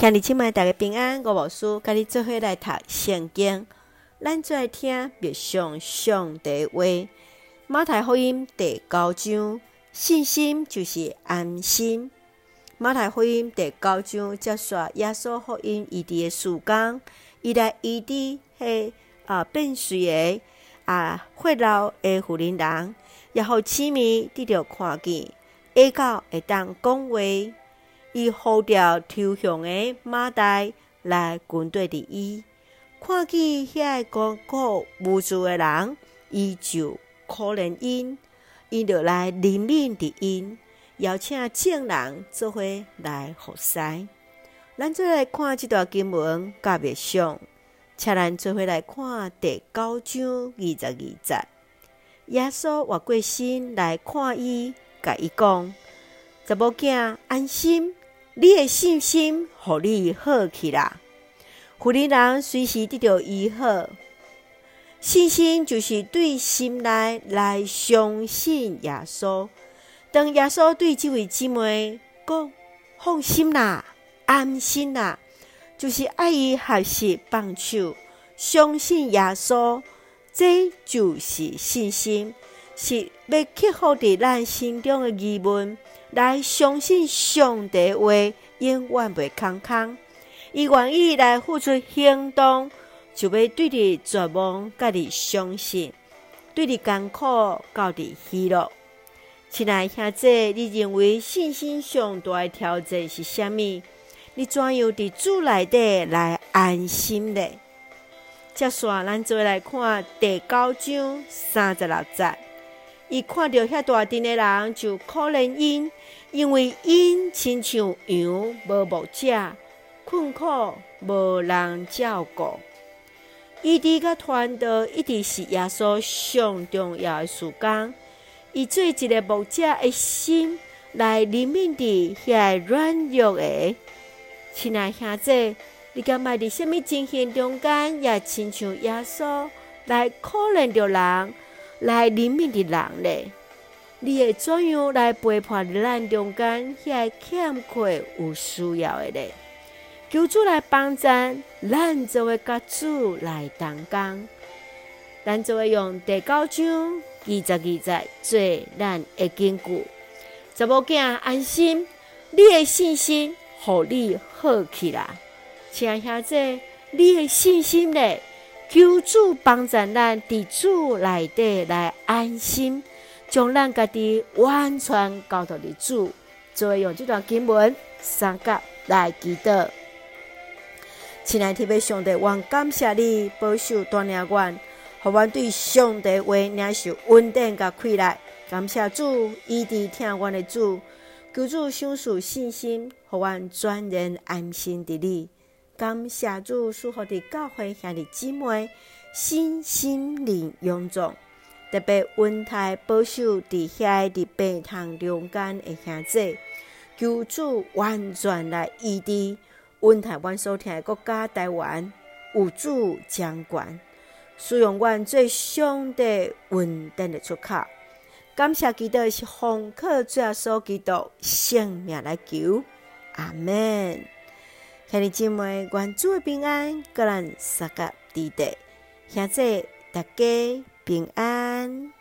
向你请问大家平安，我无事，甲你做伙来读圣经。咱最爱听默想上帝话。马太福音第九章，信心就是安心。马太福音第九章接说耶稣福音医治的事工，伊来医治迄啊变水的啊血流的妇人人，也互市民得到看见，下到会当讲话。伊呼召投降的马代来军队的伊，看见遐个孤苦无助的人，伊就可怜因，伊就来怜悯的因，邀请众人做伙来服侍。咱再来看这段经文，甲默想，请咱做伙来看第九章二十二节。耶稣活过身来看伊，甲伊讲：查某囝安心。你的信心，互你好起来。妇人人随时得到医好。信心就是对心内来相信耶稣。当耶稣对这位姊妹讲：“放心啦，安心啦，就是爱伊合适帮手，相信耶稣，这就是信心，是要克服伫咱心中的疑问。”来相信上帝话，永远袂空空。伊愿意来付出行动，就要对你绝望，甲你相信；对你艰苦，到底喜乐。亲爱兄弟，你认为信心上大的挑战是啥物？你怎样伫主内底来安心呢？接下，咱做来看第九章三十六节。伊看到遐大阵的人，就可怜因。因为因亲像羊无牧者，困苦无人照顾，伊伫甲传道一直是耶稣上重要的事工。伊做一个牧者的心来怜悯伫遐软弱的。亲爱兄弟，你敢麦伫啥物情形中间，也亲像耶稣来可怜着人，来怜悯的人呢？你会怎样来陪伴咱中间遐欠缺有需要的咧？求主来帮助咱，做位甲主来同工。咱做位用第九章二十二节做咱的根据。查某囝安心，你的信心，互你好起来。请兄弟，你的信心咧，求主帮助咱伫主内底来安心。将咱家己完全交托伫主，做用这段经文三角来祈祷。亲爱的天父上帝，我感谢你保守锻炼阮，互我对上帝话领受稳定甲快乐。感谢主，一直听阮的主，求主赏赐信心，互我全然安心伫你。感谢主，赐福的教会兄弟姊妹，身心灵勇壮。特别温台保守伫遐伫病床中间的兄弟，求主完全来医治。温台阮所听的国家台湾有主掌管，使用阮最上帝稳定的出口。感谢基督是奉靠主耶稣基督性命来求，阿门。兄弟姊妹，愿主的平安，各人三个地带，现在大家。平安。